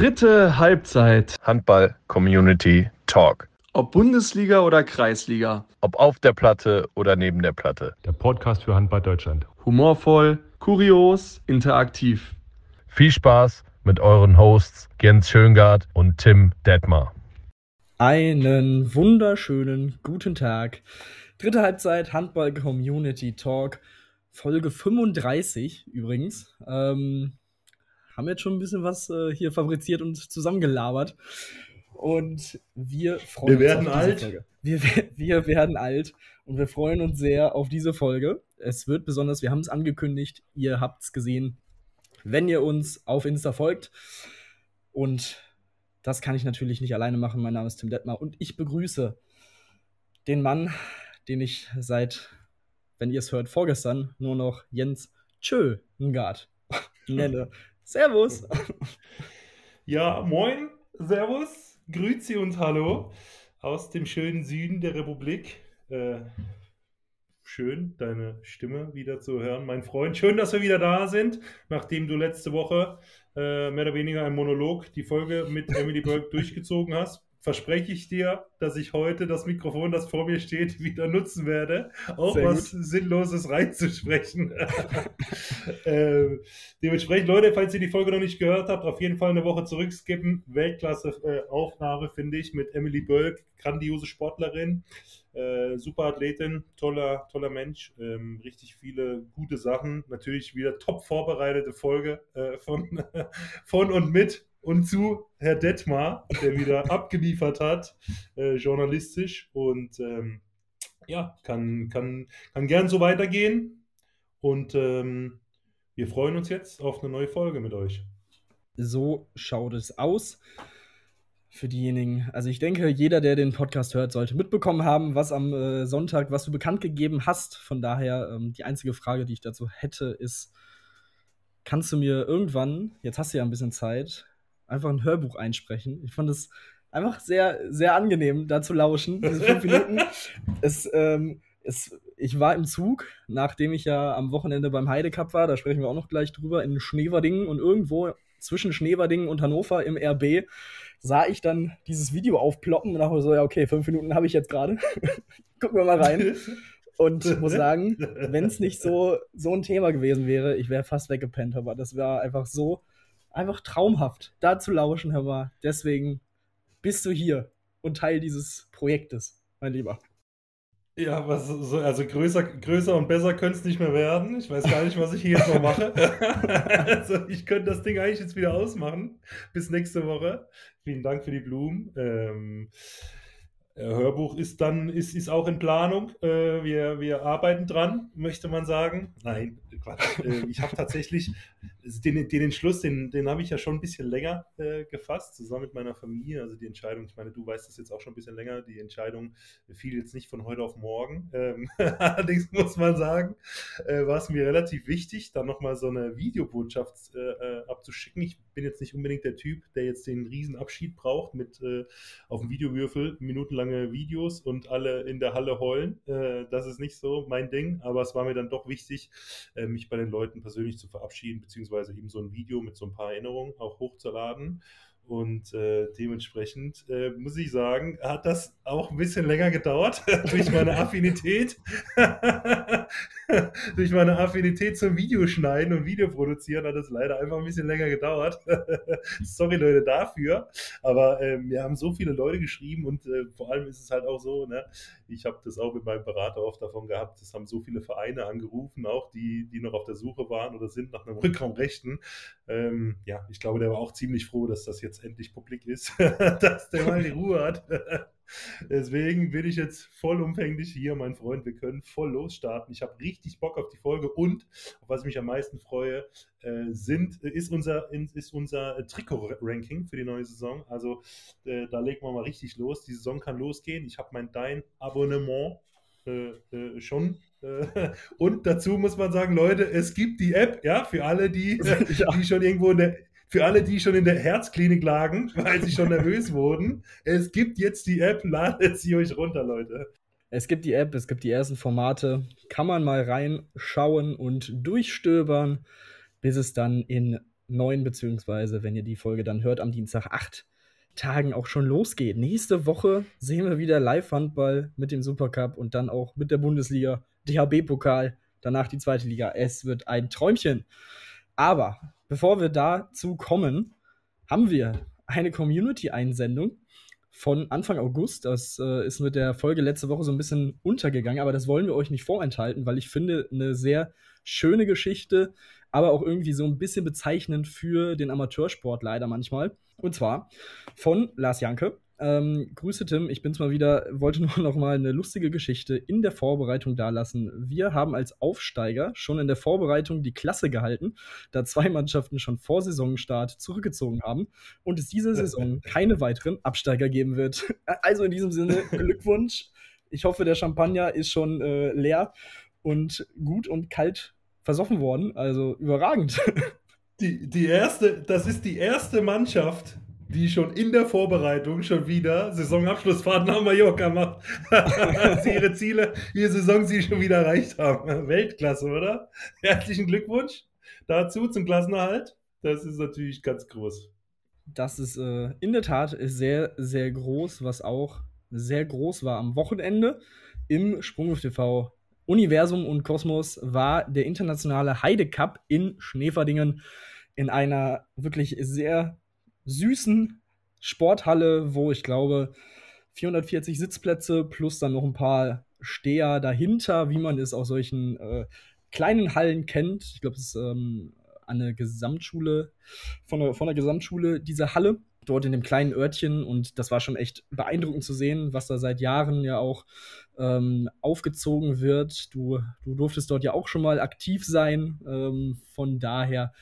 Dritte Halbzeit. Handball Community Talk. Ob Bundesliga oder Kreisliga. Ob auf der Platte oder neben der Platte. Der Podcast für Handball Deutschland. Humorvoll, kurios, interaktiv. Viel Spaß mit euren Hosts Jens Schöngard und Tim Detmar. Einen wunderschönen guten Tag. Dritte Halbzeit Handball Community Talk. Folge 35 übrigens. Ähm, haben jetzt schon ein bisschen was äh, hier fabriziert und zusammengelabert. Und wir freuen wir werden uns auf alt. Folge. Wir, wir werden alt und wir freuen uns sehr auf diese Folge. Es wird besonders, wir haben es angekündigt, ihr habt es gesehen, wenn ihr uns auf Insta folgt. Und das kann ich natürlich nicht alleine machen. Mein Name ist Tim Detmar und ich begrüße den Mann, den ich seit, wenn ihr es hört, vorgestern nur noch Jens Tschö Ngard nenne. Servus. Ja, moin, servus, grüezi und hallo aus dem schönen Süden der Republik. Äh, schön, deine Stimme wieder zu hören, mein Freund. Schön, dass wir wieder da sind, nachdem du letzte Woche äh, mehr oder weniger ein Monolog die Folge mit Emily Burke durchgezogen hast. Verspreche ich dir, dass ich heute das Mikrofon, das vor mir steht, wieder nutzen werde, auch Sehr was Sinnloses reinzusprechen. äh, dementsprechend, Leute, falls ihr die Folge noch nicht gehört habt, auf jeden Fall eine Woche zurückskippen. Weltklasse äh, Aufnahme, finde ich, mit Emily Bölk, grandiose Sportlerin, äh, super Athletin, toller, toller Mensch, ähm, richtig viele gute Sachen. Natürlich wieder top vorbereitete Folge äh, von, von und mit und zu Herr Detmar, der wieder abgeliefert hat, äh, journalistisch. Und ähm, ja, kann, kann, kann gern so weitergehen. Und ähm, wir freuen uns jetzt auf eine neue Folge mit euch. So schaut es aus. Für diejenigen, also ich denke, jeder, der den Podcast hört, sollte mitbekommen haben, was am äh, Sonntag, was du bekannt gegeben hast. Von daher, ähm, die einzige Frage, die ich dazu hätte, ist, kannst du mir irgendwann, jetzt hast du ja ein bisschen Zeit, einfach ein Hörbuch einsprechen? Ich fand es einfach sehr, sehr angenehm, da zu lauschen, diese fünf Minuten. Es, ähm, es, ich war im Zug, nachdem ich ja am Wochenende beim Heidecup war, da sprechen wir auch noch gleich drüber, in Schneverdingen und irgendwo zwischen Schneverdingen und Hannover im RB sah ich dann dieses Video aufploppen und dachte so, ja, okay, fünf Minuten habe ich jetzt gerade. Gucken wir mal rein. Und muss sagen, wenn es nicht so, so ein Thema gewesen wäre, ich wäre fast weggepennt, aber das war einfach so, einfach traumhaft, da zu lauschen, hör mal. Deswegen bist du hier und Teil dieses Projektes, mein Lieber. Ja, was so, also größer, größer und besser könnte es nicht mehr werden. Ich weiß gar nicht, was ich hier jetzt noch mache. also ich könnte das Ding eigentlich jetzt wieder ausmachen. Bis nächste Woche. Vielen Dank für die Blumen. Ähm, Hörbuch ist dann, ist, ist auch in Planung. Äh, wir, wir arbeiten dran, möchte man sagen. Nein, Quatsch. Äh, ich habe tatsächlich den, den Entschluss, den, den habe ich ja schon ein bisschen länger äh, gefasst, zusammen mit meiner Familie. Also die Entscheidung, ich meine, du weißt das jetzt auch schon ein bisschen länger, die Entscheidung fiel jetzt nicht von heute auf morgen. Ähm, allerdings muss man sagen, äh, war es mir relativ wichtig, dann nochmal so eine Videobotschaft äh, abzuschicken. Ich bin jetzt nicht unbedingt der Typ, der jetzt den Riesenabschied braucht mit äh, auf dem Videowürfel minutenlange Videos und alle in der Halle heulen. Äh, das ist nicht so mein Ding, aber es war mir dann doch wichtig, äh, mich bei den Leuten persönlich zu verabschieden, beziehungsweise eben so ein Video mit so ein paar Erinnerungen auch hochzuladen. Und äh, dementsprechend äh, muss ich sagen, hat das auch ein bisschen länger gedauert durch meine Affinität. durch meine Affinität zum Videoschneiden und Videoproduzieren hat es leider einfach ein bisschen länger gedauert. Sorry Leute dafür. Aber äh, mir haben so viele Leute geschrieben und äh, vor allem ist es halt auch so, ne, ich habe das auch mit meinem Berater oft davon gehabt, es haben so viele Vereine angerufen, auch die, die noch auf der Suche waren oder sind nach einem Rückraumrechten. Ähm, ja, ich glaube, der war auch ziemlich froh, dass das jetzt endlich publik ist, dass der mal die Ruhe hat. Deswegen bin ich jetzt vollumfänglich hier, mein Freund. Wir können voll losstarten. Ich habe richtig Bock auf die Folge und auf was ich mich am meisten freue, äh, sind, ist unser, ist unser Trikot-Ranking für die neue Saison. Also äh, da legen wir mal richtig los. Die Saison kann losgehen. Ich habe mein Dein-Abonnement äh, äh, schon. Äh, und dazu muss man sagen, Leute, es gibt die App, ja, für alle, die, die schon irgendwo in der für alle, die schon in der Herzklinik lagen, weil sie schon nervös wurden, es gibt jetzt die App, ladet sie euch runter, Leute. Es gibt die App, es gibt die ersten Formate. Kann man mal reinschauen und durchstöbern, bis es dann in neun, beziehungsweise wenn ihr die Folge dann hört, am Dienstag acht Tagen auch schon losgeht. Nächste Woche sehen wir wieder Live-Handball mit dem Supercup und dann auch mit der Bundesliga, DHB-Pokal, danach die zweite Liga. Es wird ein Träumchen. Aber bevor wir dazu kommen, haben wir eine Community-Einsendung von Anfang August. Das äh, ist mit der Folge letzte Woche so ein bisschen untergegangen, aber das wollen wir euch nicht vorenthalten, weil ich finde, eine sehr schöne Geschichte, aber auch irgendwie so ein bisschen bezeichnend für den Amateursport leider manchmal. Und zwar von Lars Janke. Ähm, Grüße Tim, ich bin's mal wieder, wollte nur noch mal eine lustige Geschichte in der Vorbereitung dalassen. Wir haben als Aufsteiger schon in der Vorbereitung die Klasse gehalten, da zwei Mannschaften schon vor Saisonstart zurückgezogen haben und es diese Saison keine weiteren Absteiger geben wird. Also in diesem Sinne Glückwunsch. Ich hoffe, der Champagner ist schon äh, leer und gut und kalt versoffen worden. Also überragend. Die, die erste, das ist die erste Mannschaft, die schon in der Vorbereitung schon wieder Saisonabschlussfahrt nach Mallorca macht. sie ihre Ziele, ihre Saisonziel schon wieder erreicht haben. Weltklasse, oder? Herzlichen Glückwunsch dazu zum Klassenerhalt. Das ist natürlich ganz groß. Das ist äh, in der Tat sehr, sehr groß, was auch sehr groß war am Wochenende im Sprungwurf TV Universum und Kosmos war der internationale Heide Cup in Schneeverdingen in einer wirklich sehr süßen Sporthalle, wo ich glaube 440 Sitzplätze plus dann noch ein paar Steher dahinter, wie man es aus solchen äh, kleinen Hallen kennt. Ich glaube, es ist ähm, eine Gesamtschule, von der, von der Gesamtschule, diese Halle, dort in dem kleinen Örtchen. Und das war schon echt beeindruckend zu sehen, was da seit Jahren ja auch ähm, aufgezogen wird. Du, du durftest dort ja auch schon mal aktiv sein. Ähm, von daher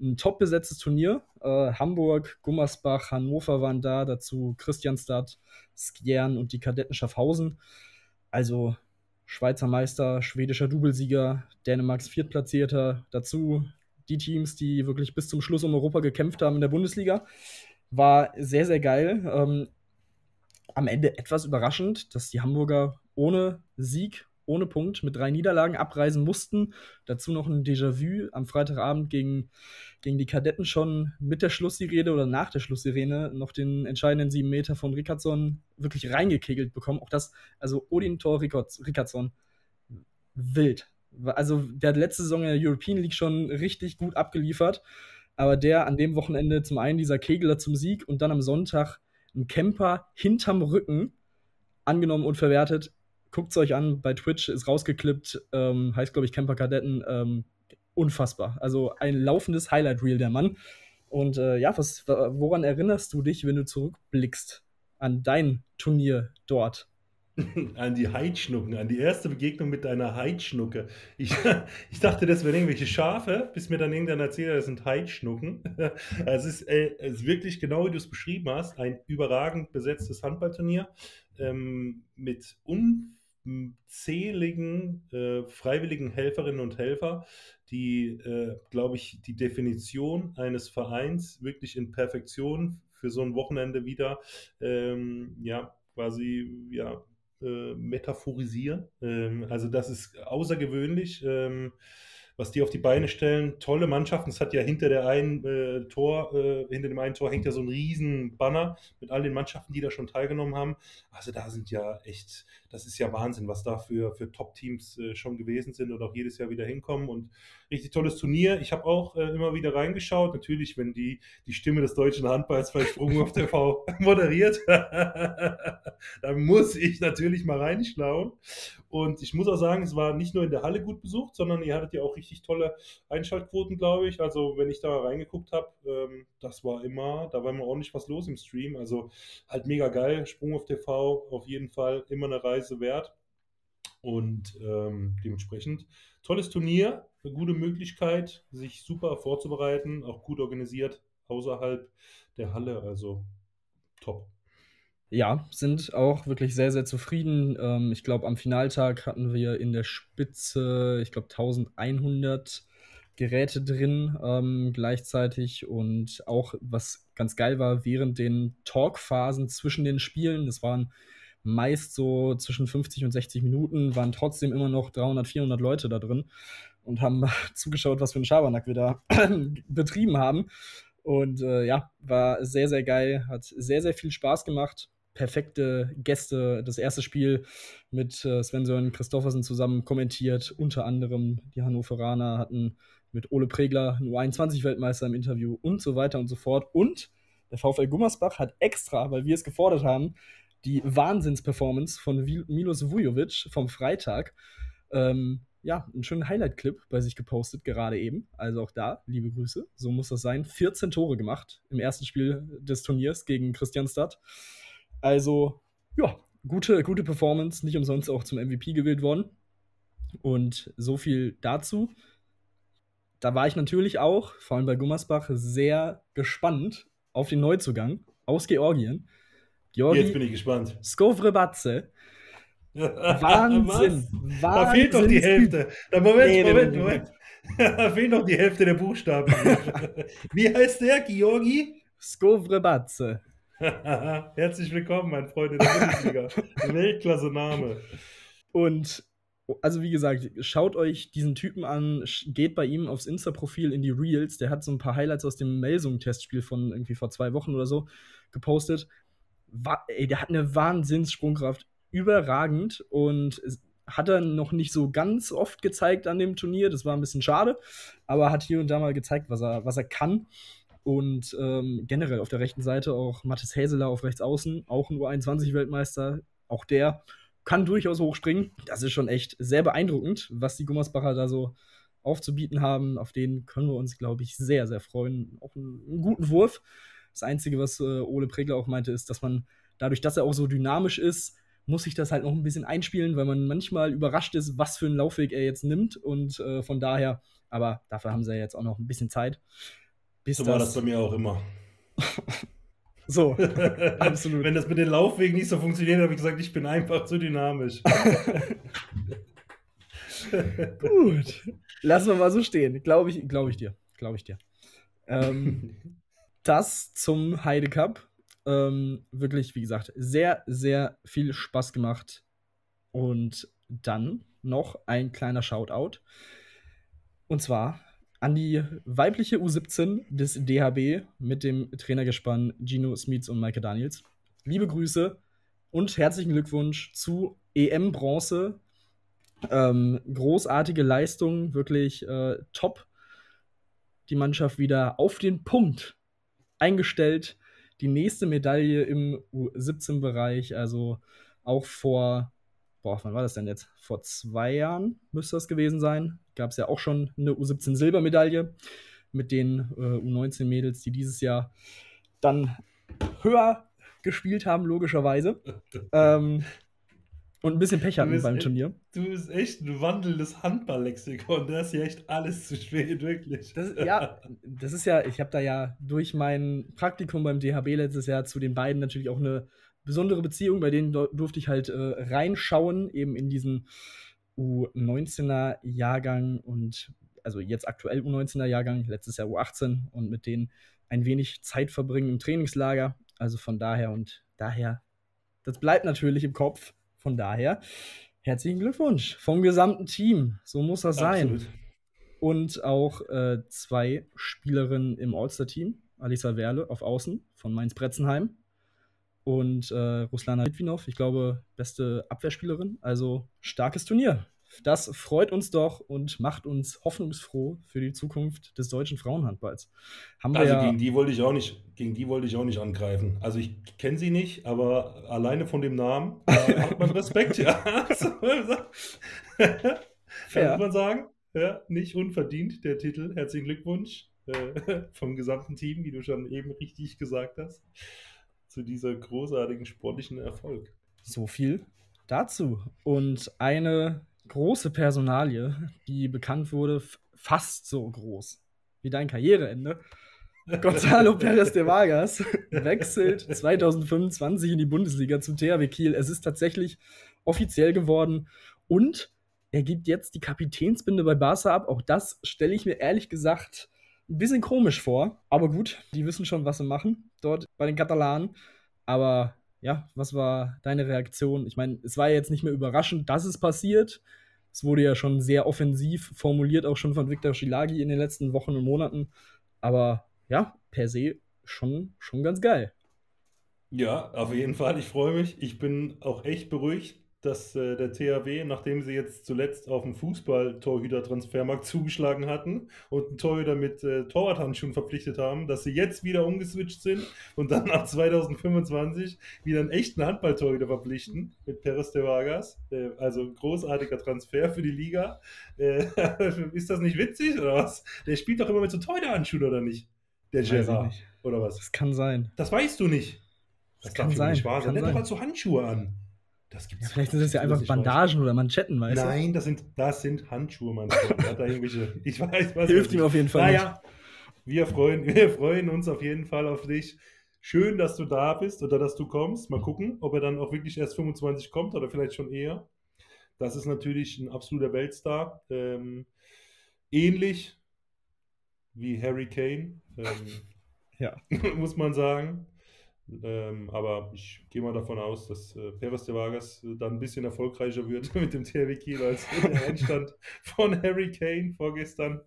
ein top besetztes Turnier. Äh, Hamburg, Gummersbach, Hannover waren da, dazu Christianstadt, Skjern und die Kadetten Schaffhausen. Also Schweizer Meister, schwedischer Doublesieger, Dänemarks Viertplatzierter, dazu die Teams, die wirklich bis zum Schluss um Europa gekämpft haben in der Bundesliga. War sehr, sehr geil. Ähm, am Ende etwas überraschend, dass die Hamburger ohne Sieg ohne Punkt mit drei Niederlagen abreisen mussten. Dazu noch ein Déjà-vu am Freitagabend gegen, gegen die Kadetten schon mit der Schlusssirene oder nach der Schlusssirene noch den entscheidenden sieben Meter von Rickardsson wirklich reingekegelt bekommen. Auch das, also Odin Tor Rickardsson, wild. Also der hat letzte Saison in der European League schon richtig gut abgeliefert. Aber der an dem Wochenende zum einen dieser Kegler zum Sieg und dann am Sonntag ein Camper hinterm Rücken angenommen und verwertet guckt es euch an, bei Twitch ist rausgeklippt, ähm, heißt glaube ich Camper Kadetten, ähm, unfassbar. Also ein laufendes Highlight-Reel der Mann. Und äh, ja, was, woran erinnerst du dich, wenn du zurückblickst an dein Turnier dort? An die Heidschnucken, an die erste Begegnung mit deiner Heidschnucke. Ich, ich dachte, das wären irgendwelche Schafe, bis mir dann irgendwann erzählt, das sind Heidschnucken. Es ist, äh, es ist wirklich genau wie du es beschrieben hast, ein überragend besetztes Handballturnier ähm, mit un zähligen äh, freiwilligen Helferinnen und Helfer, die, äh, glaube ich, die Definition eines Vereins wirklich in Perfektion für so ein Wochenende wieder, ähm, ja, quasi, ja, äh, metaphorisieren. Ähm, also das ist außergewöhnlich. Ähm, was die auf die Beine stellen. Tolle Mannschaften. Es hat ja hinter der einen äh, Tor, äh, hinter dem einen Tor hängt ja so ein riesen Banner mit all den Mannschaften, die da schon teilgenommen haben. Also da sind ja echt, das ist ja Wahnsinn, was da für, für Top-Teams äh, schon gewesen sind und auch jedes Jahr wieder hinkommen. Und richtig tolles Turnier. Ich habe auch äh, immer wieder reingeschaut. Natürlich, wenn die, die Stimme des deutschen Handballs bei Sprung auf TV moderiert, dann muss ich natürlich mal reinschauen. Und ich muss auch sagen, es war nicht nur in der Halle gut besucht, sondern ihr hattet ja auch richtig tolle Einschaltquoten, glaube ich. Also, wenn ich da reingeguckt habe, ähm, das war immer, da war immer ordentlich was los im Stream. Also, halt mega geil. Sprung auf TV, auf jeden Fall immer eine Reise wert. Und ähm, dementsprechend tolles Turnier, eine gute Möglichkeit, sich super vorzubereiten, auch gut organisiert außerhalb der Halle. Also top ja, sind auch wirklich sehr, sehr zufrieden. Ähm, ich glaube, am Finaltag hatten wir in der Spitze, ich glaube, 1100 Geräte drin ähm, gleichzeitig und auch, was ganz geil war, während den Talkphasen zwischen den Spielen, das waren meist so zwischen 50 und 60 Minuten, waren trotzdem immer noch 300, 400 Leute da drin. und haben zugeschaut, was für einen Schabernack wir da betrieben haben. Und äh, ja, war sehr, sehr geil, hat sehr, sehr viel Spaß gemacht. Perfekte Gäste. Das erste Spiel mit äh, Sven-Sören Christoffersen zusammen kommentiert. Unter anderem die Hannoveraner hatten mit Ole Pregler, einen U21-Weltmeister im Interview und so weiter und so fort. Und der VfL Gummersbach hat extra, weil wir es gefordert haben, die Wahnsinnsperformance von Milos Vujovic vom Freitag ähm, ja, einen schönen Highlight-Clip bei sich gepostet, gerade eben. Also auch da, liebe Grüße. So muss das sein. 14 Tore gemacht im ersten Spiel des Turniers gegen Christianstadt. Also, ja, gute, gute Performance. Nicht umsonst auch zum MVP gewählt worden. Und so viel dazu. Da war ich natürlich auch, vor allem bei Gummersbach, sehr gespannt auf den Neuzugang aus Georgien. Georgi Jetzt bin ich gespannt. Skovrebatze Wahnsinn. Wahnsinn. Da fehlt doch die Hälfte. Da, Moment, nee, Moment, Moment. Da fehlt noch die Hälfte der Buchstaben. Wie heißt der, Georgi? Skovrebatze. Herzlich willkommen, mein Freund in der Bundesliga. Weltklasse Name. Und also wie gesagt, schaut euch diesen Typen an, geht bei ihm aufs Insta-Profil in die Reels. Der hat so ein paar Highlights aus dem Melsung-Testspiel von irgendwie vor zwei Wochen oder so gepostet. War, ey, der hat eine Wahnsinnssprungkraft überragend und hat er noch nicht so ganz oft gezeigt an dem Turnier. Das war ein bisschen schade, aber hat hier und da mal gezeigt, was er, was er kann. Und ähm, generell auf der rechten Seite auch Mathis Häseler auf rechts außen, auch ein U21-Weltmeister. Auch der kann durchaus hochspringen. Das ist schon echt sehr beeindruckend, was die Gummersbacher da so aufzubieten haben. Auf den können wir uns, glaube ich, sehr, sehr freuen. Auch einen, einen guten Wurf. Das Einzige, was äh, Ole Pregler auch meinte, ist, dass man dadurch, dass er auch so dynamisch ist, muss ich das halt noch ein bisschen einspielen, weil man manchmal überrascht ist, was für einen Laufweg er jetzt nimmt. Und äh, von daher, aber dafür haben sie ja jetzt auch noch ein bisschen Zeit. So war das bei mir auch immer. so, absolut. Wenn das mit den Laufwegen nicht so funktioniert, habe ich gesagt, ich bin einfach zu dynamisch. Gut, lassen wir mal so stehen. Glaube ich, glaube ich dir. Glaube ich dir. Ähm, das zum Heide Cup. Ähm, wirklich, wie gesagt, sehr, sehr viel Spaß gemacht. Und dann noch ein kleiner Shoutout. Und zwar an die weibliche U17 des DHB mit dem Trainergespann Gino Smits und Maike Daniels. Liebe Grüße und herzlichen Glückwunsch zu EM Bronze. Ähm, großartige Leistung, wirklich äh, top. Die Mannschaft wieder auf den Punkt eingestellt die nächste Medaille im U17-Bereich, also auch vor, boah, wann war das denn jetzt? Vor zwei Jahren müsste das gewesen sein. Gab es ja auch schon eine U17-Silbermedaille mit den äh, U19-Mädels, die dieses Jahr dann höher gespielt haben, logischerweise. ähm, und ein bisschen Pech hatten beim echt, Turnier. Du bist echt ein wandelndes Handballlexikon. Da ist ja echt alles zu spät, wirklich. Das, ja, das ist ja, ich habe da ja durch mein Praktikum beim DHB letztes Jahr zu den beiden natürlich auch eine besondere Beziehung. Bei denen durfte ich halt äh, reinschauen, eben in diesen U19er Jahrgang und also jetzt aktuell U19er Jahrgang, letztes Jahr U18 und mit denen ein wenig Zeit verbringen im Trainingslager. Also von daher und daher, das bleibt natürlich im Kopf. Von daher, herzlichen Glückwunsch vom gesamten Team. So muss das Absolut. sein. Und auch äh, zwei Spielerinnen im All-Star-Team. Alisa Werle auf Außen von Mainz-Bretzenheim und äh, Ruslana Litvinov, ich glaube, beste Abwehrspielerin. Also starkes Turnier. Das freut uns doch und macht uns hoffnungsfroh für die Zukunft des deutschen Frauenhandballs. Haben also ja gegen die wollte ich auch nicht, gegen die wollte ich auch nicht angreifen. Also ich kenne sie nicht, aber alleine von dem Namen hat man Respekt, ja. Kann man sagen. Ja, nicht unverdient der Titel. Herzlichen Glückwunsch äh, vom gesamten Team, wie du schon eben richtig gesagt hast, zu dieser großartigen sportlichen Erfolg. So viel dazu. Und eine große Personalie, die bekannt wurde, fast so groß wie dein Karriereende. Gonzalo Perez de Vargas wechselt 2025 in die Bundesliga zum THW Kiel. Es ist tatsächlich offiziell geworden und er gibt jetzt die Kapitänsbinde bei Barca ab. Auch das stelle ich mir ehrlich gesagt ein bisschen komisch vor. Aber gut, die wissen schon, was sie machen dort bei den Katalanen. Aber ja, was war deine Reaktion? Ich meine, es war jetzt nicht mehr überraschend, dass es passiert. Es wurde ja schon sehr offensiv formuliert, auch schon von Viktor Schilagi in den letzten Wochen und Monaten. Aber ja, per se schon, schon ganz geil. Ja, auf jeden Fall. Ich freue mich. Ich bin auch echt beruhigt, dass äh, der THW, nachdem sie jetzt zuletzt auf dem Fußball-Torhüter-Transfermarkt zugeschlagen hatten und einen Torhüter mit äh, Torwarthandschuhen verpflichtet haben, dass sie jetzt wieder umgeswitcht sind und dann nach 2025 wieder einen echten Handballtorhüter verpflichten mit Peres de Vargas. Äh, also ein großartiger Transfer für die Liga. Äh, ist das nicht witzig oder was? Der spielt doch immer mit so Torhüterhandschuhen oder nicht? Der Gerard. Oder was? Das kann sein. Das weißt du nicht. Das Das kann sein, nicht wahr sein. kann Der hat doch halt so Handschuhe an. Das gibt's Ja, vielleicht sind das ja du einfach. Bandagen oder Manschetten, weißt Nein, das sind, das sind Handschuhe. Hat da irgendwelche, ich weiß, was du? Hilft weiß ihm auf jeden Fall. Naja, wir freuen, wir freuen uns auf jeden Fall auf dich. Schön, dass du da bist oder dass du kommst. Mal gucken, ob er dann auch wirklich erst 25 kommt oder vielleicht schon eher. Das ist natürlich ein absoluter Weltstar. Ähm, ähnlich wie Harry Kane, ähm, Ja. muss man sagen. Ähm, aber ich gehe mal davon aus, dass äh, Perez de Vargas äh, dann ein bisschen erfolgreicher wird mit dem THW Kiel als der Einstand von Harry Kane vorgestern.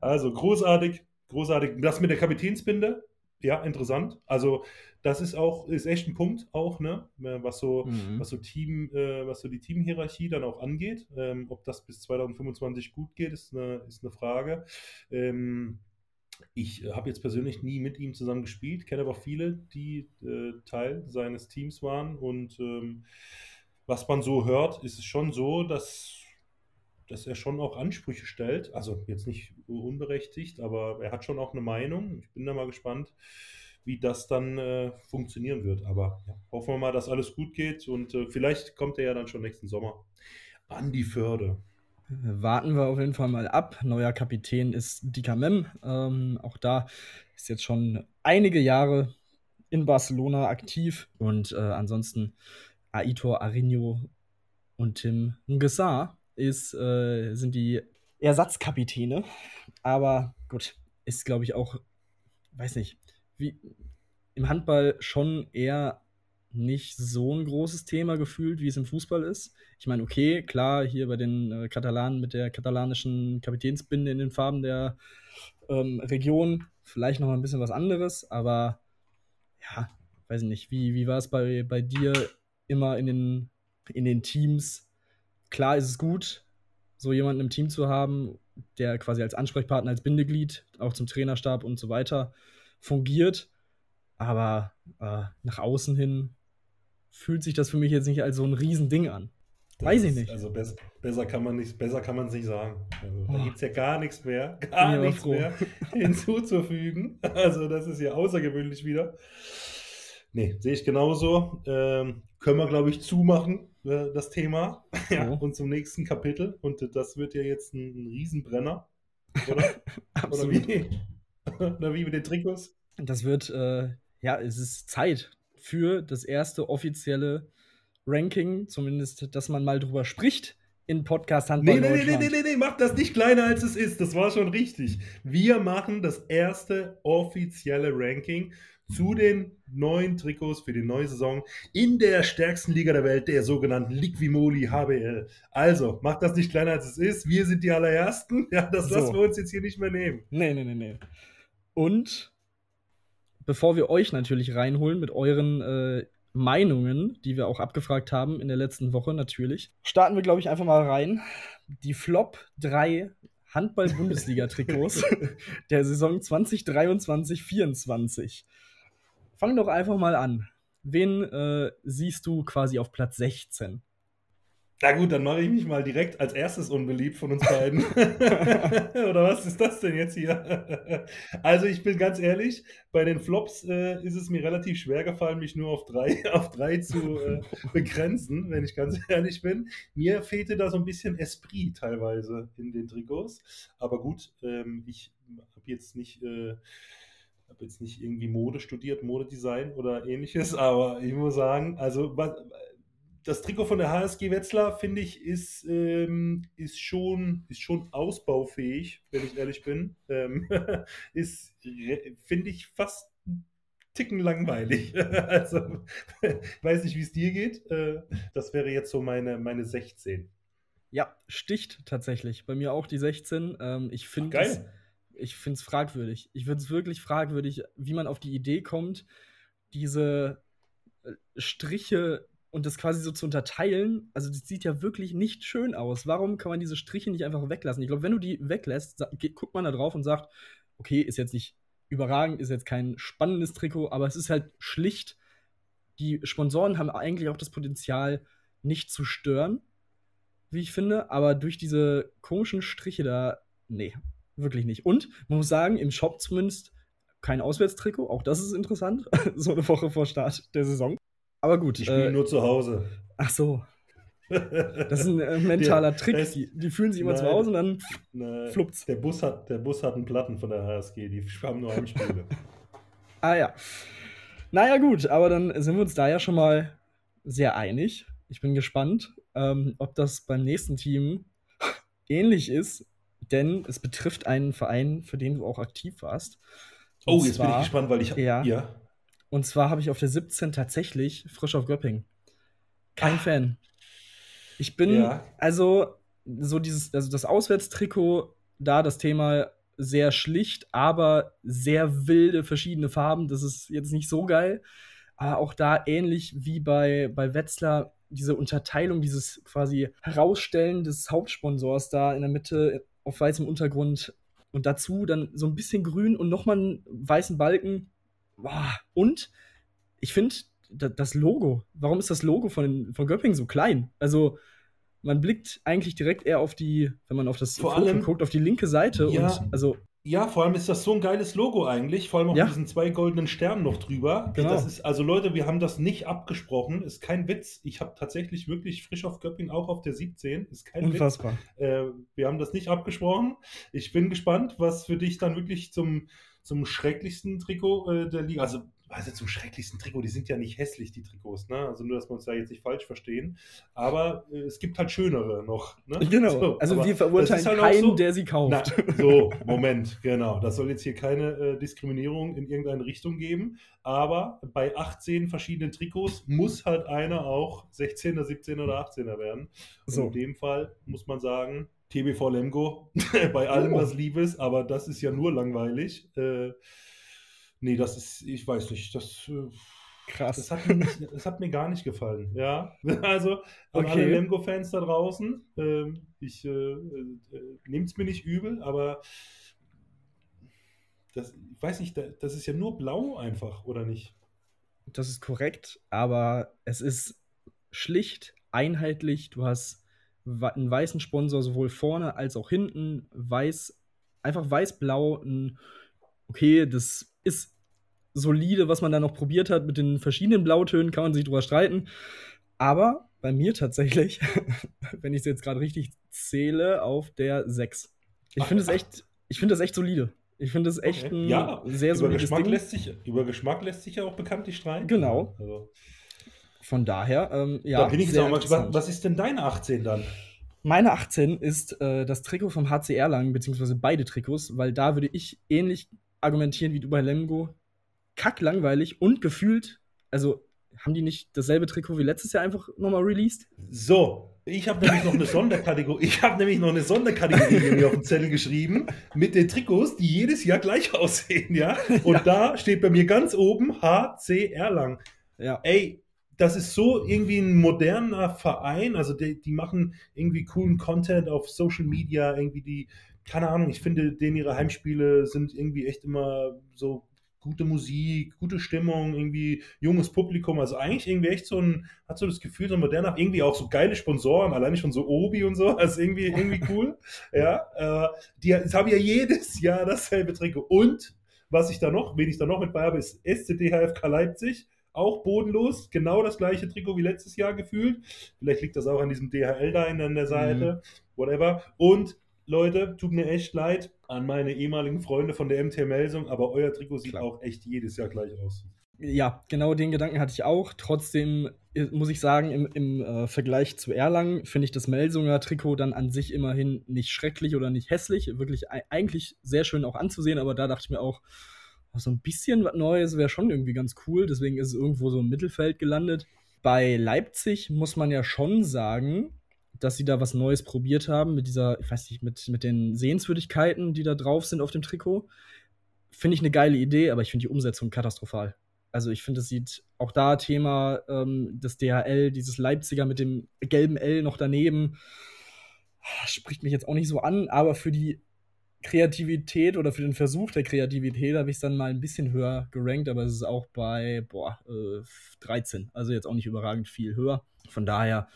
Also großartig, großartig. Das mit der Kapitänsbinde, ja, interessant. Also das ist auch, ist echt ein Punkt auch, ne, äh, was so, Mhm. was so Team, äh, was so die Teamhierarchie dann auch angeht. Ähm, ob das bis 2025 gut geht, ist eine, ist eine Frage. Ähm, ich äh, habe jetzt persönlich nie mit ihm zusammen gespielt, kenne aber viele, die äh, Teil seines Teams waren. Und ähm, was man so hört, ist es schon so, dass, dass er schon auch Ansprüche stellt. Also jetzt nicht unberechtigt, aber er hat schon auch eine Meinung. Ich bin da mal gespannt, wie das dann äh, funktionieren wird. Aber ja, hoffen wir mal, dass alles gut geht und äh, vielleicht kommt er ja dann schon nächsten Sommer an die Förde. Warten wir auf jeden Fall mal ab. Neuer Kapitän ist Dika Mem. Ähm, auch da ist jetzt schon einige Jahre in Barcelona aktiv. Und äh, ansonsten Aitor Arinho und Tim Ngessar ist, äh, sind die Ersatzkapitäne. Aber gut, ist, glaube ich, auch, weiß nicht, wie im Handball schon eher nicht so ein großes Thema gefühlt, wie es im Fußball ist. Ich meine, okay, klar, hier bei den äh, Katalanen mit der katalanischen Kapitänsbinde in den Farben der ähm, Region vielleicht noch ein bisschen was anderes, aber ja, weiß ich nicht, wie, wie war es bei, bei dir immer in den, in den Teams? Klar ist es gut, so jemanden im Team zu haben, der quasi als Ansprechpartner, als Bindeglied, auch zum Trainerstab und so weiter fungiert. Aber äh, nach außen hin fühlt sich das für mich jetzt nicht als so ein Riesending an. Das Weiß ich ist- nicht. Also besser, besser kann man nicht, besser kann man es nicht sagen. Also, da Oh. gibt es ja gar nichts mehr, gar nichts froh. mehr hinzuzufügen. Also das ist ja außergewöhnlich wieder. Nee, sehe ich genauso. Ähm, können wir, glaube ich, zumachen, äh, das Thema. Ja, Oh. und zum nächsten Kapitel. Und äh, das wird ja jetzt ein, ein Riesenbrenner. Oder? Oder wie? Oder wie mit den Trikots? Das wird, äh, ja, es ist Zeit für das erste offizielle Ranking, zumindest, dass man mal drüber spricht in Podcast Handball Nee, nee, nee, nee, nee, nee, nee, mach das nicht kleiner als es ist. Das war schon richtig. Wir machen das erste offizielle Ranking zu den neuen Trikots für die neue Saison in der stärksten Liga der Welt, der sogenannten Liquimoli HBL. Also, mach das nicht kleiner als es ist. Wir sind die allerersten. Ja, das So. lassen wir uns jetzt hier nicht mehr nehmen. Nee, nee, nee, nee. Und bevor wir euch natürlich reinholen mit euren äh, Meinungen, die wir auch abgefragt haben in der letzten Woche natürlich, starten wir, glaube ich, einfach mal rein. Die Flop 3 Handball-Bundesliga-Trikots der Saison 2023-24. Fang doch einfach mal an. Wen äh, siehst du quasi auf Platz 16? Na gut, dann mache ich mich mal direkt als erstes unbeliebt von uns beiden. Oder was ist das denn jetzt hier? also ich bin ganz ehrlich, bei den Flops äh, ist es mir relativ schwer gefallen, mich nur auf drei, auf drei zu äh, begrenzen, wenn ich ganz ehrlich bin. Mir fehlte da so ein bisschen Esprit teilweise in den Trikots. Aber gut, ähm, ich habe jetzt nicht... Äh, habe jetzt nicht irgendwie Mode studiert, Modedesign oder ähnliches, aber ich muss sagen, also was, das Trikot von der HSG Wetzlar, finde ich, ist, ähm, ist, schon, ist schon ausbaufähig, wenn ich ehrlich bin. Ähm, ist, finde ich, fast einen Ticken langweilig. also, weiß nicht, wie es dir geht. Äh, das wäre jetzt so meine, meine 16. Ja, sticht tatsächlich. Bei mir auch die 16. Ähm, ich finde es geil. ich finde es fragwürdig. Ich finde es wirklich fragwürdig, wie man auf die Idee kommt, diese äh, Striche und das quasi so zu unterteilen. Also, das sieht ja wirklich nicht schön aus. Warum kann man diese Striche nicht einfach weglassen? Ich glaube, wenn du die weglässt, guckt man da drauf und sagt, okay, ist jetzt nicht überragend, ist jetzt kein spannendes Trikot, aber es ist halt schlicht. Die Sponsoren haben eigentlich auch das Potenzial, nicht zu stören, wie ich finde, aber durch diese komischen Striche da, nee, wirklich nicht. Und man muss sagen, im Shop zumindest kein Auswärtstrikot, auch das ist interessant, so eine Woche vor Start der Saison. Aber gut, Die spielen äh, nur zu Hause. ach so, das ist ein äh, mentaler Der- Trick. Die, die fühlen sich immer zu Nein. Hause und dann Nein, Flups. Der Bus, hat, der Bus hat einen Platten von der HSG, die haben nur Heimspiele. Ah ja. Naja, gut, aber dann sind wir uns da ja schon mal sehr einig. Ich bin gespannt, ähm, ob das beim nächsten Team ähnlich ist, denn es betrifft einen Verein, für den du auch aktiv warst. Und Oh, jetzt bin ich zwar- gespannt, weil ich Ja. ja. Und zwar habe ich auf der 17 tatsächlich frisch auf Göpping. Kein Ah. Fan. Ich bin, Ja. also, so dieses, also das Auswärtstrikot, da das Thema sehr schlicht, aber sehr wilde verschiedene Farben. Das ist jetzt nicht so geil. Aber auch da ähnlich wie bei, bei Wetzlar, diese Unterteilung, dieses quasi Herausstellen des Hauptsponsors da in der Mitte auf weißem Untergrund und dazu dann so ein bisschen grün und nochmal einen weißen Balken. Boah. Und ich finde das Logo, warum ist das Logo von, von Göppingen so klein? Also man blickt eigentlich direkt eher auf die, wenn man auf das Vor Foto allem- guckt, auf die linke Seite Ja. und also Ja, vor allem ist das so ein geiles Logo eigentlich, vor allem auch Ja. diesen zwei goldenen Sternen noch drüber. Genau. Das ist, also Leute, wir haben das nicht abgesprochen, ist kein Witz. Ich habe tatsächlich wirklich frisch auf Göpping auch auf der 17, ist kein unfassbar. Witz. Äh, wir haben das nicht abgesprochen. Ich bin gespannt, was für dich dann wirklich zum, zum schrecklichsten Trikot äh, der Liga, also also zum schrecklichsten Trikot, die sind ja nicht hässlich, die Trikots, ne? Also nur, dass wir uns da jetzt nicht falsch verstehen. Aber äh, es gibt halt schönere noch. Ne? Genau. So, also wir verurteilen halt keinen, so- der sie kauft. na, so, Moment, genau. Das soll jetzt hier keine äh, Diskriminierung in irgendeine Richtung geben. Aber bei 18 verschiedenen Trikots muss halt einer auch 16er, 17er oder 18er werden. Und So. in dem Fall muss man sagen, TBV Lemgo, bei allem Oh. was Liebes, aber das ist ja nur langweilig. Äh, nee, das ist, ich weiß nicht, das. Äh, Krass. das hat, mir das hat mir gar nicht gefallen. Ja, also an Okay. alle Lemgo-Fans da draußen, ähm, ich äh, äh, nehmt es mir nicht übel, aber das, ich weiß nicht, da- das ist ja nur blau einfach, oder nicht? Das ist korrekt, aber es ist schlicht, einheitlich. Du hast einen weißen Sponsor sowohl vorne als auch hinten. Weiß, einfach weiß-blau. Okay, das ist solide, was man da noch probiert hat. Mit den verschiedenen Blautönen kann man sich drüber streiten. Aber bei mir tatsächlich, wenn ich es jetzt gerade richtig zähle, auf der 6. Ich finde es echt, ich finde das echt solide. Ich finde es echt Okay. ein ja, sehr über solides Geschmack, Ding. lässt sich, über Geschmack lässt sich ja auch bekanntlich streiten. Genau. Also, Von daher, ähm, ja. da bin ich jetzt auch mal gespannt. Was ist denn deine 18 dann? Meine 18 ist äh, das Trikot vom HC Erlangen, beziehungsweise beide Trikots, weil da würde ich ähnlich argumentieren wie du bei Lemgo. Kack langweilig und gefühlt, also haben die nicht dasselbe Trikot wie letztes Jahr einfach nochmal released? So, ich habe nämlich noch eine Sonderkategorie. Ich habe nämlich noch eine Sonderkategorie mir auf den Zettel geschrieben mit den Trikots, die jedes Jahr gleich aussehen, ja. Und da steht bei mir ganz oben HC Erlangen. Ja. Ey, das ist so irgendwie ein moderner Verein. Also die, die machen irgendwie coolen Content auf Social Media, irgendwie die, keine Ahnung, ich finde, denen ihre Heimspiele sind irgendwie echt immer so gute Musik, gute Stimmung, irgendwie junges Publikum. Also eigentlich irgendwie echt so ein, hat so das Gefühl, so moderner, irgendwie auch so geile Sponsoren, alleine schon so Obi und so, also irgendwie, irgendwie cool. ja, äh, die haben ja jedes Jahr dasselbe Trikot. Und was ich da noch, wen ich da noch mit bei habe, ist SCD HFK Leipzig. Auch bodenlos, genau das gleiche Trikot wie letztes Jahr gefühlt. Vielleicht liegt das auch an diesem DHL da an der Seite, whatever. Und Leute, tut mir echt leid an meine ehemaligen Freunde von der MT Melsung, aber euer Trikot sieht Klar. auch echt jedes Jahr gleich aus. Ja, genau den Gedanken hatte ich auch. Trotzdem äh, muss ich sagen, im, im äh, Vergleich zu Erlangen finde ich das Melsunger Trikot dann an sich immerhin nicht schrecklich oder nicht hässlich. Wirklich ei- eigentlich sehr schön auch anzusehen, aber da dachte ich mir auch, so ein bisschen was Neues wäre schon irgendwie ganz cool. Deswegen ist es irgendwo so im Mittelfeld gelandet. Bei Leipzig muss man ja schon sagen, dass sie da was Neues probiert haben mit dieser, ich weiß nicht, mit, mit den Sehenswürdigkeiten, die da drauf sind auf dem Trikot. Finde ich eine geile Idee, aber ich finde die Umsetzung katastrophal. Also ich finde, es sieht auch da Thema ähm, des DHL, dieses Leipziger mit dem gelben L noch daneben, spricht mich jetzt auch nicht so an, aber für die Kreativität oder für den Versuch der Kreativität habe ich es dann mal ein bisschen höher gerankt, aber es ist auch bei boah, äh, 13. Also jetzt auch nicht überragend viel höher. Von daher,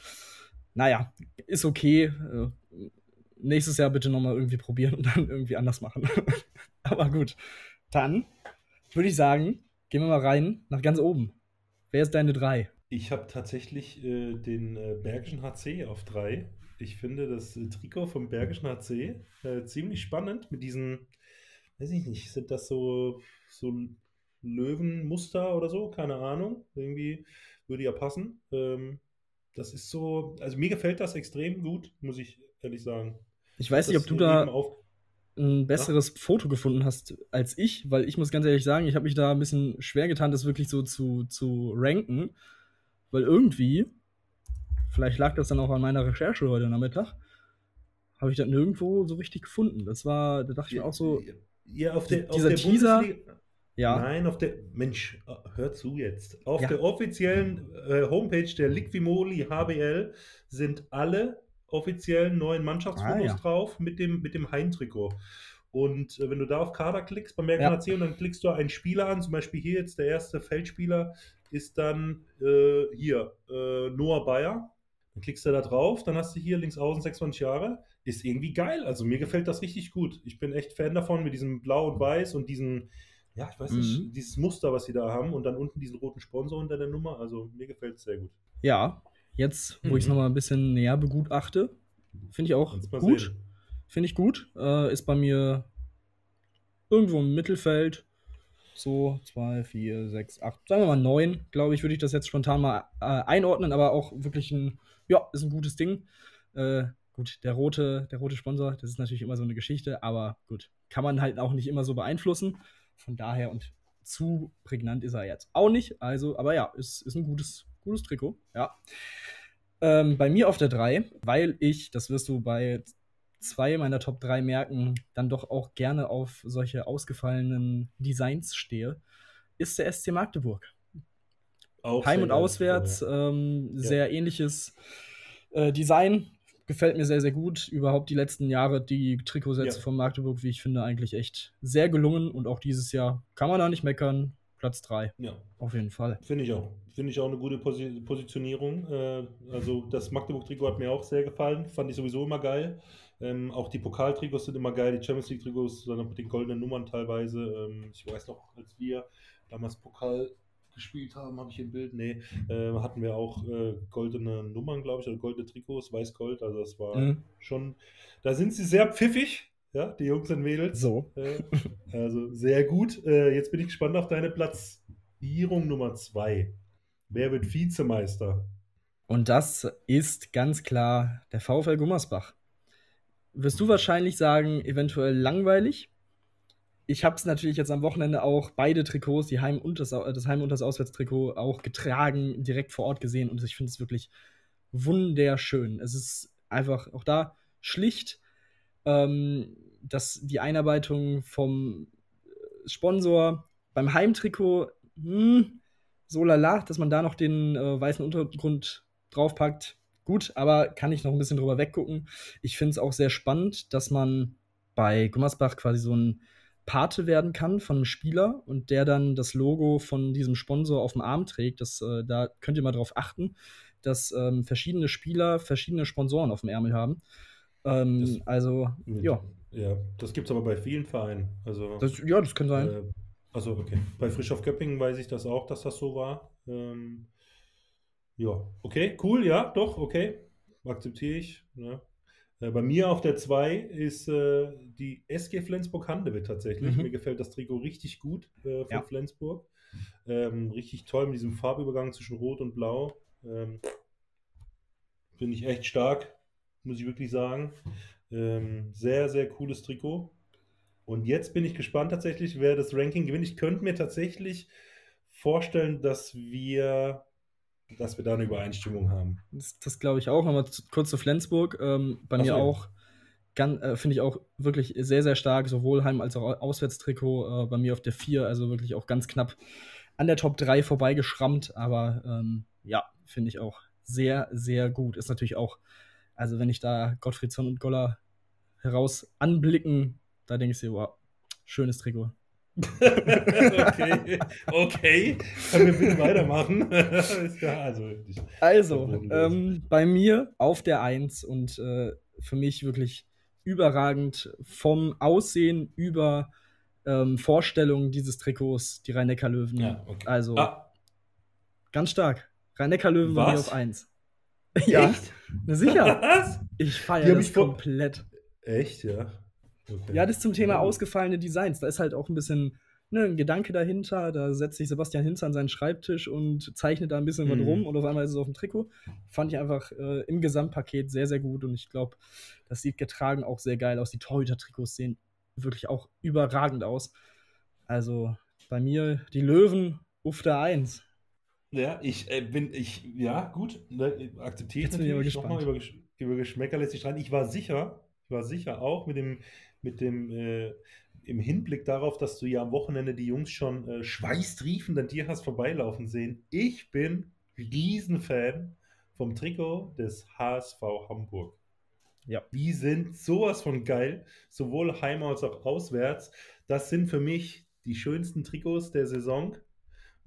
naja, ist okay. Äh, nächstes Jahr bitte nochmal irgendwie probieren und dann irgendwie anders machen. aber gut, dann würde ich sagen, gehen wir mal rein nach ganz oben. Wer ist deine 3? Ich habe tatsächlich äh, den äh, Bergischen HC auf 3. Ich finde das Trikot vom Bergischen HC äh, ziemlich spannend mit diesen, weiß ich nicht, sind das so, so Löwenmuster oder so? Keine Ahnung. Irgendwie würde ja passen. Ähm, das ist so, also mir gefällt das extrem gut, muss ich ehrlich sagen. Ich weiß nicht, ob du da ein besseres ja? Foto gefunden hast als ich, weil ich muss ganz ehrlich sagen, ich habe mich da ein bisschen schwer getan, das wirklich so zu, zu ranken, weil irgendwie Vielleicht lag das dann auch an meiner Recherche heute Nachmittag. Habe ich das nirgendwo so richtig gefunden. Das war, da dachte ich mir auch so. Ja, auf der, dieser auf der Teaser. Ja. Nein, auf der. Mensch, hör zu jetzt. Auf ja. der offiziellen äh, Homepage der Liquimoli HBL sind alle offiziellen neuen Mannschaftsfotos ah, ja. drauf mit dem, mit dem Heimtrikot. Und äh, wenn du da auf Kader klickst beim Merken ja. und dann klickst du einen Spieler an, zum Beispiel hier jetzt der erste Feldspieler ist dann äh, hier äh, Noah Bayer. Dann klickst du da drauf, dann hast du hier links außen 26 Jahre. Ist irgendwie geil. Also mir gefällt das richtig gut. Ich bin echt Fan davon mit diesem Blau und Weiß und diesen, ja, ich weiß nicht, mhm. dieses Muster, was sie da haben und dann unten diesen roten Sponsor unter der Nummer. Also mir gefällt es sehr gut. Ja, jetzt, wo mhm. ich es nochmal ein bisschen näher begutachte, finde ich auch gut. Finde ich gut. Äh, ist bei mir irgendwo im Mittelfeld. So, zwei, vier, sechs, acht, sagen wir mal neun, glaube ich, würde ich das jetzt spontan mal äh, einordnen, aber auch wirklich ein ja, ist ein gutes Ding. Äh, gut, der rote, der rote Sponsor, das ist natürlich immer so eine Geschichte, aber gut, kann man halt auch nicht immer so beeinflussen. Von daher und zu prägnant ist er jetzt auch nicht. Also, aber ja, ist, ist ein gutes, gutes Trikot, ja. Ähm, bei mir auf der 3, weil ich, das wirst du bei zwei meiner Top 3 merken, dann doch auch gerne auf solche ausgefallenen Designs stehe, ist der SC Magdeburg. Auch Heim- und auswärts, ähm, ja. sehr ähnliches äh, Design. Gefällt mir sehr, sehr gut. Überhaupt die letzten Jahre, die Trikotsätze ja. von Magdeburg, wie ich finde, eigentlich echt sehr gelungen. Und auch dieses Jahr kann man da nicht meckern. Platz 3. Ja. Auf jeden Fall. Finde ich auch. Finde ich auch eine gute Posi Positionierung. Äh, also das Magdeburg-Trikot hat mir auch sehr gefallen. Fand ich sowieso immer geil. Ähm, auch die Pokaltrikots sind immer geil. Die Champions League-Trikots, dann mit den goldenen Nummern teilweise. Ähm, ich weiß noch, als wir damals Pokal gespielt haben, habe ich im Bild. Nee, äh, hatten wir auch äh, goldene Nummern, glaube ich, oder goldene Trikots, weiß-gold. Also das war mhm. schon, da sind sie sehr pfiffig, ja, die Jungs und Mädels. So. Äh, also sehr gut. Äh, jetzt bin ich gespannt auf deine Platzierung Nummer zwei. Wer wird Vizemeister? Und das ist ganz klar der VfL Gummersbach. Wirst du wahrscheinlich sagen, eventuell langweilig? Ich habe es natürlich jetzt am Wochenende auch beide Trikots, die Heim und das, das Heim- und das Auswärtstrikot, auch getragen, direkt vor Ort gesehen und ich finde es wirklich wunderschön. Es ist einfach auch da schlicht, ähm, dass die Einarbeitung vom Sponsor beim Heimtrikot, hm, so lala, dass man da noch den äh, weißen Untergrund draufpackt. Gut, aber kann ich noch ein bisschen drüber weggucken. Ich finde es auch sehr spannend, dass man bei Gummersbach quasi so ein Pate werden kann von einem Spieler und der dann das Logo von diesem Sponsor auf dem Arm trägt. Das, äh, da könnt ihr mal drauf achten, dass ähm, verschiedene Spieler verschiedene Sponsoren auf dem Ärmel haben. Ähm, das, also, ja. Ja, das gibt es aber bei vielen Vereinen. Also, das, ja, das kann sein. Äh, also, okay. Bei Frisch auf Göppingen weiß ich das auch, dass das so war. Ähm, ja, okay, cool, ja, doch, okay. Akzeptiere ich. Ja. Äh, bei mir auf der 2 ist äh, die SG Flensburg-Handewitt tatsächlich. Mhm. Mir gefällt das Trikot richtig gut äh, von ja. Flensburg. Ähm, richtig toll mit diesem Farbübergang zwischen Rot und Blau. Ähm, Finde ich echt stark, muss ich wirklich sagen. Ähm, sehr, sehr cooles Trikot. Und jetzt bin ich gespannt tatsächlich, wer das Ranking gewinnt. Ich könnte mir tatsächlich vorstellen, dass wir dass wir da eine Übereinstimmung haben. Das, das glaube ich auch. Nochmal zu, kurz zu Flensburg. Ähm, bei Ach mir so. auch, äh, finde ich auch wirklich sehr, sehr stark, sowohl Heim- als auch Auswärtstrikot. Äh, bei mir auf der 4, also wirklich auch ganz knapp an der Top 3 vorbeigeschrammt. Aber ähm, ja, finde ich auch sehr, sehr gut. Ist natürlich auch, also wenn ich da Gottfriedson und Goller heraus anblicken, da denke ich dir, wow, schönes Trikot. okay, okay. Können wir bitte weitermachen? Ja, also, Also, ähm, bei mir auf der 1 und äh, für mich wirklich überragend vom Aussehen über ähm, Vorstellung dieses Trikots, die Rhein-Neckar-Löwen. ja, okay. Also ah, ganz stark. Rhein-Neckar-Löwen bei mir auf 1. ja, sicher. Was? Ich feiere das komplett. Echt, ja. Okay. Ja, das zum Thema Ja. ausgefallene Designs. Da ist halt auch ein bisschen ne, ein Gedanke dahinter. Da setzt sich Sebastian Hinz an seinen Schreibtisch und zeichnet da ein bisschen was Mhm. rum und auf einmal ist es auf dem Trikot. Fand ich einfach äh, im Gesamtpaket sehr, sehr gut und ich glaube, das sieht getragen auch sehr geil aus. Die Torhüter-Trikots sehen wirklich auch überragend aus. Also bei mir die Löwen auf der 1. Ja, ich äh, bin, ich, ja, gut, ne, akzeptiere ich natürlich nochmal über. Gesch- über Geschmäcker lässt sich rein. Ich war sicher, ich war sicher auch mit dem, mit dem, äh, im Hinblick darauf, dass du ja am Wochenende die Jungs schon äh, schweißtriefend an dir hast vorbeilaufen sehen. Ich bin Riesenfan vom Trikot des HSV Hamburg. Ja. Die sind sowas von geil, sowohl heim als auch auswärts. Das sind für mich die schönsten Trikots der Saison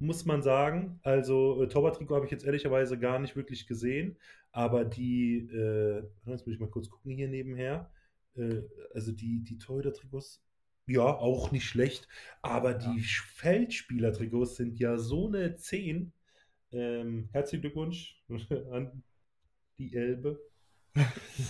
muss man sagen. Also, äh, Torwart-Trikot habe ich jetzt ehrlicherweise gar nicht wirklich gesehen, aber die, äh, jetzt muss ich mal kurz gucken hier nebenher. Äh, also, die, die Torhüter-Trikots, ja, auch nicht schlecht, aber die Sch- Feldspieler-Trikots sind ja so eine 10. Ähm, herzlichen Glückwunsch an die Elbe.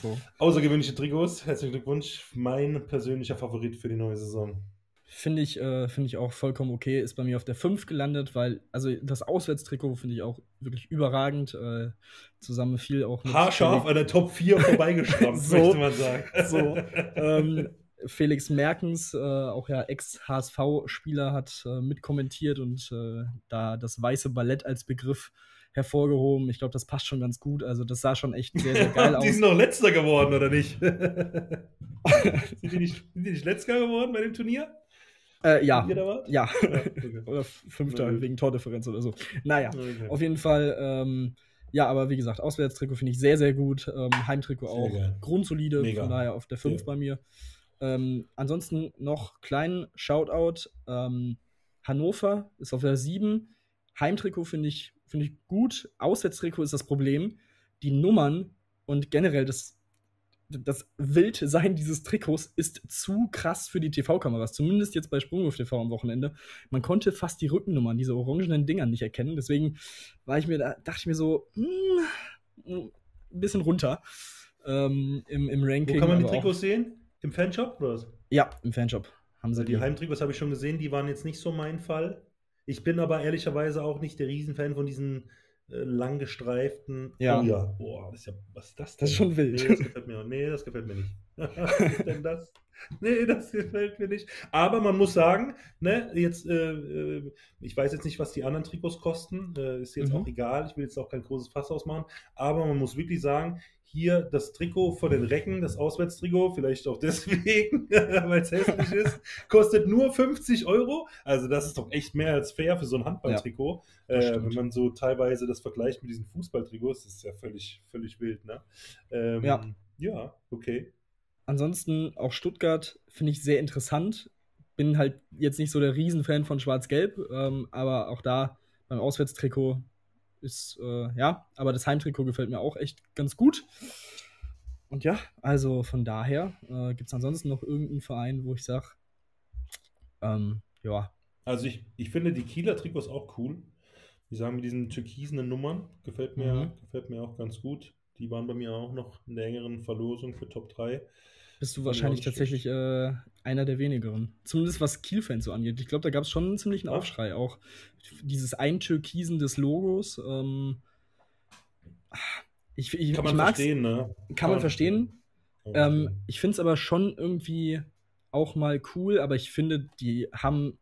So. Außergewöhnliche Trikots, herzlichen Glückwunsch. Mein persönlicher Favorit für die neue Saison. Finde ich, äh, finde ich auch vollkommen okay. Ist bei mir auf der 5 gelandet, weil, also das Auswärtstrikot finde ich auch wirklich überragend. Äh, zusammen viel auch mit Haarscharf an der Top 4 vorbeigeschrammt, So. möchte man sagen. So, ähm, Felix Merkens, äh, auch ja Ex-HSV-Spieler, hat äh, mitkommentiert und äh, da das weiße Ballett als Begriff hervorgehoben. Ich glaube, das passt schon ganz gut. Also, das sah schon echt sehr, sehr geil aus. die sind doch letzter geworden, oder nicht? sind, die nicht sind die nicht letzter geworden bei dem Turnier? Äh, ja, ja. Ja, okay. oder Fünfter gut. wegen Tordifferenz oder so. Naja, Okay. auf jeden Fall. Ähm, ja, aber wie gesagt, Auswärtstrikot finde ich sehr, sehr gut. Ähm, Heimtrikot Sehr auch geil. grundsolide, Mega. von daher auf der 5 Ja. bei mir. Ähm, ansonsten noch kleinen Shoutout. Ähm, Hannover ist auf der 7. Heimtrikot finde ich, finde ich gut. Auswärtstrikot ist das Problem. Die Nummern und generell das, das Wildsein dieses Trikots ist zu krass für die TV-Kameras. Zumindest jetzt bei Sprungwurf TV am Wochenende. Man konnte fast die Rückennummern, diese orangenen Dinger nicht erkennen. Deswegen war ich mir da, dachte ich mir so, hm, ein bisschen runter ähm, im, im Wo Ranking. kann man die Trikots sehen? Im Fanshop oder was? Ja, im Fanshop haben sie Also die die. Heimtrikots habe ich schon gesehen, die waren jetzt nicht so mein Fall. Ich bin aber ehrlicherweise auch nicht der Riesenfan von diesen langgestreiften. Ja. Oh ja, boah, das ist ja, was ist das denn? Das ist schon wild. Nee, das gefällt mir, nee, das gefällt mir nicht. was ist denn das? Nee, das gefällt mir nicht. Aber man muss sagen, ne, jetzt, äh, äh, ich weiß jetzt nicht, was die anderen Trikots kosten, äh, ist jetzt Mhm. auch egal, ich will jetzt auch kein großes Fass ausmachen, aber man muss wirklich sagen, hier das Trikot von den Recken, das Auswärtstrikot, vielleicht auch deswegen, weil es hässlich ist, kostet nur 50 Euro. Also das ist doch echt mehr als fair für so ein Handballtrikot. das äh, wenn man so teilweise das vergleicht mit diesen Fußballtrikots, das ist ja völlig, völlig wild, ne? Ähm, Ja. Ja, okay. Ansonsten auch Stuttgart finde ich sehr interessant. Bin halt jetzt nicht so der Riesenfan von Schwarz-Gelb, ähm, aber auch da beim Auswärtstrikot ist, äh, ja, aber das Heimtrikot gefällt mir auch echt ganz gut. Und ja, also von daher äh, gibt es ansonsten noch irgendeinen Verein, wo ich sage, ähm, ja, Also ich, ich finde die Kieler Trikots auch cool. Die sagen mit diesen türkisenen Nummern, gefällt mir, Mhm. gefällt mir auch ganz gut. Die waren bei mir auch noch in der engeren Verlosung für Top 3. bist du wahrscheinlich tatsächlich äh, einer der wenigeren. Zumindest was Kiel-Fans so angeht. Ich glaube, da gab es schon einen ziemlichen Ja. Aufschrei. Auch dieses Eintürkisen des Logos. Ähm, ich, ich, Kann man verstehen, ne? Kann man verstehen. Man Ähm, ich finde es aber schon irgendwie auch mal cool, aber ich finde, die haben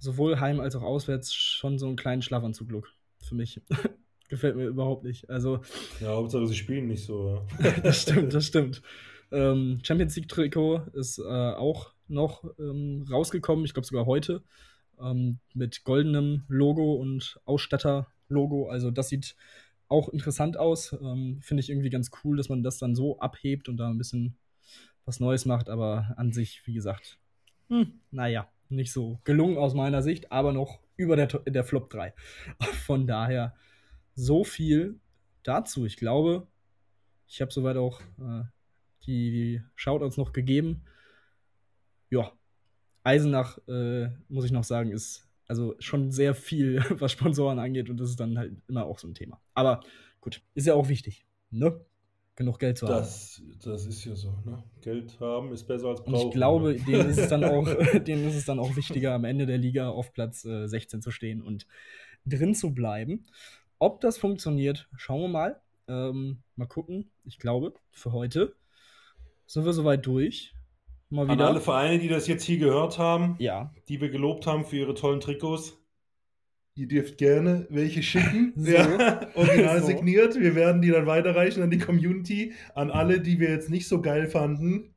sowohl heim als auch auswärts schon so einen kleinen Schlafanzug-Look für mich. Gefällt mir überhaupt nicht. Also, Ja, Hauptsache sie spielen nicht so. das stimmt, das stimmt. Ähm, Champions League-Trikot ist äh, auch noch ähm, rausgekommen, ich glaube sogar heute, ähm, mit goldenem Logo und Ausstatter-Logo. Also, das sieht auch interessant aus. Ähm, Finde ich irgendwie ganz cool, dass man das dann so abhebt und da ein bisschen was Neues macht. Aber an sich, wie gesagt, hm, naja, nicht so gelungen aus meiner Sicht, aber noch über der, der Flop 3. Von daher so viel dazu. Ich glaube, ich habe soweit auch äh, die, Shoutouts noch gegeben. Ja, Eisenach, äh, muss ich noch sagen, ist also schon sehr viel, was Sponsoren angeht und das ist dann halt immer auch so ein Thema. Aber gut, ist ja auch wichtig, ne? Genug Geld zu haben. Das, das ist ja so, ne? Geld haben ist besser als Und brauchen. ich glaube, ne? denen ist es dann auch, denen ist es dann auch wichtiger, am Ende der Liga auf Platz äh, 16 zu stehen und drin zu bleiben. Ob das funktioniert, schauen wir mal. Ähm, mal gucken. Ich glaube, für heute sind wir soweit durch. Mal An wieder. alle Vereine, die das jetzt hier gehört haben, ja. die wir gelobt haben für ihre tollen Trikots. Ihr dürft gerne welche schicken. So. Ja, original So. signiert. Wir werden die dann weiterreichen an die Community. An alle, die wir jetzt nicht so geil fanden.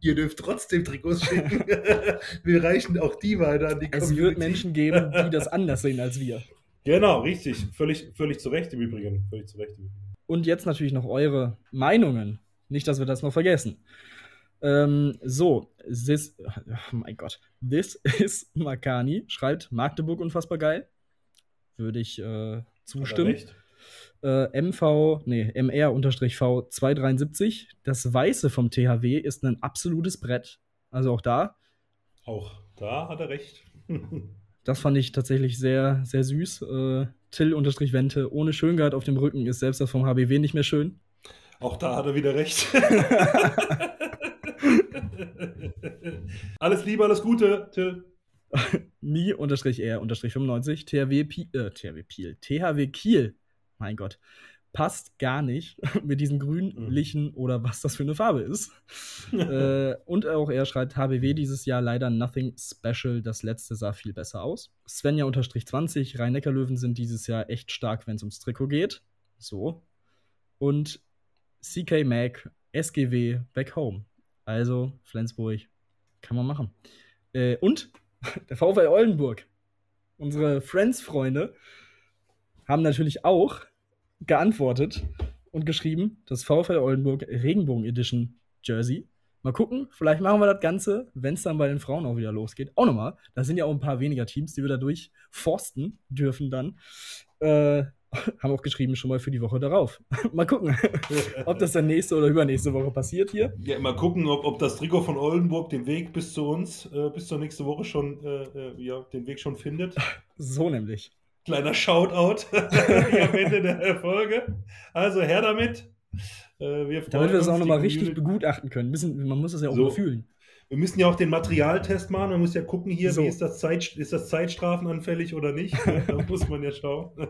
Ihr dürft trotzdem Trikots schicken. wir reichen auch die weiter an die Es Community. wird Menschen geben, die das anders sehen als wir. Genau, richtig. Völlig, völlig zu Recht im Übrigen. Völlig zu Recht im Übrigen. Und jetzt natürlich noch eure Meinungen. Nicht, dass wir das noch vergessen. Ähm, so, this, oh mein Gott, this is Makani, schreibt Magdeburg unfassbar geil. Würde ich äh, zustimmen. Äh, MV, nee, MR-V 273. Das Weiße vom THW ist ein absolutes Brett. Also auch da, Auch da hat er recht. das fand ich tatsächlich sehr, sehr süß. Äh, Till-Wente ohne Schöngard auf dem Rücken ist selbst das vom HBW nicht mehr schön. Auch da hat er wieder recht. alles Liebe, alles Gute, Till. Mi-R-95, THW, Pi äh, THW Piel, THW Kiel, mein Gott, passt gar nicht mit diesem grünlichen oder was das für eine Farbe ist. äh, und auch er schreibt, HBW dieses Jahr leider nothing special, das letzte sah viel besser aus. Svenja-20, Rhein-Neckar-Löwen sind dieses Jahr echt stark, wenn es ums Trikot geht. So. Und CK Mac, SGW, back home. Also, Flensburg, kann man machen. Äh, und der VfL Oldenburg, unsere Friends-Freunde, haben natürlich auch geantwortet und geschrieben, das VfL Oldenburg Regenbogen Edition Jersey. Mal gucken, vielleicht machen wir das Ganze, wenn es dann bei den Frauen auch wieder losgeht. Auch nochmal, da sind ja auch ein paar weniger Teams, die wir dadurch forsten dürfen dann. Äh, haben auch geschrieben, schon mal für die Woche darauf. mal gucken, ob das dann nächste oder übernächste Woche passiert hier. Ja, mal gucken, ob, ob das Trikot von Oldenburg den Weg bis zu uns, äh, bis zur nächsten Woche schon, äh, äh, ja, den Weg schon findet. So nämlich. Kleiner Shoutout am Ende der Folge. Also her damit. Äh, wir Damit wir das auch nochmal richtig begutachten können. Müssen, man muss das ja auch So. fühlen. Wir müssen ja auch den Materialtest machen. Man muss ja gucken hier, So. wie ist das, Zeit, ist das Zeitstrafenanfällig oder nicht. da muss man ja schauen.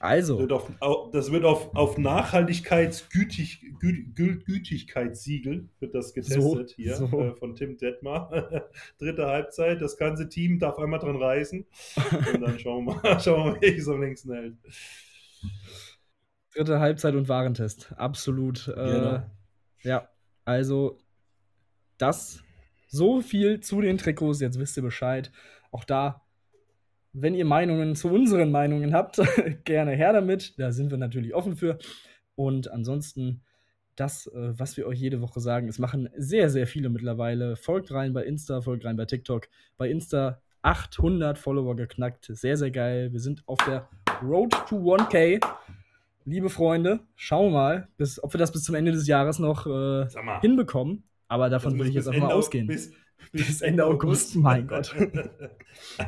Also, Wird auf, au- das wird auf, auf Nachhaltigkeitsgütig, Gü, Gü, Gütigkeitssiegel wird das getestet So, hier so. Äh, von Tim Detmar. Dritte Halbzeit, das ganze Team darf einmal dran reißen. Und dann schauen wir mal, schauen wir mal welches am längsten hält. dritte Halbzeit und Warentest. Absolut. Äh, Genau. Ja, also das so viel zu den Trikots. Jetzt wisst ihr Bescheid. Auch da, wenn ihr Meinungen zu unseren Meinungen habt, gerne her damit. Da sind wir natürlich offen für. Und ansonsten das, äh, was wir euch jede Woche sagen, es machen sehr, sehr viele mittlerweile. Folgt rein bei Insta, folgt rein bei TikTok. Bei Insta 800 Follower geknackt. Sehr, sehr geil. Wir sind auf der Road to 1K. Liebe Freunde, schauen wir mal, bis, ob wir das bis zum Ende des Jahres noch äh, hinbekommen. Aber davon das würde ich jetzt bis einfach mal ausgehen. Bis, Bis Ende August, mein Gott.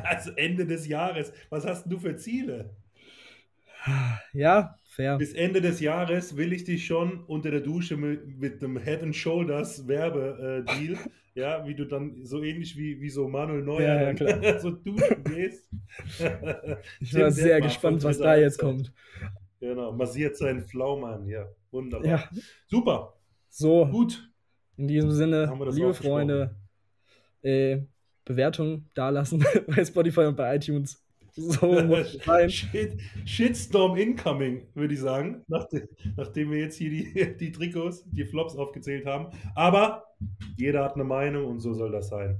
Also Ende des Jahres. Was hast du für Ziele? ja, fair. Bis Ende des Jahres will ich dich schon unter der Dusche mit, mit einem Head and Shoulders Werbedeal, ja, wie du dann so ähnlich wie, wie so Manuel Neuer Ja, ja, so duschen gehst. Ich war sehr gespannt, was da jetzt kommt. Genau, massiert seinen Pflaumen an, ja, wunderbar. Ja, Super, so, gut. In diesem Sinne, das liebe. Freunde, äh, Bewertung dalassen bei Spotify und bei iTunes. So muss sein. Shit, Shitstorm incoming, würde ich sagen, nachdem, nachdem wir jetzt hier die, die Trikots, die Flops aufgezählt haben. Aber jeder hat eine Meinung und so soll das sein.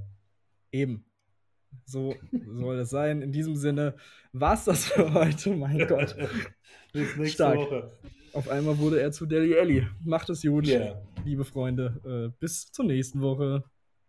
Eben. So soll es sein. In diesem Sinne war es das für heute. Mein Gott. Bis nächste Stark. Woche. Auf einmal wurde er zu Deli Elli. Macht es gut, Ja. Liebe Freunde. Äh, bis zur nächsten Woche.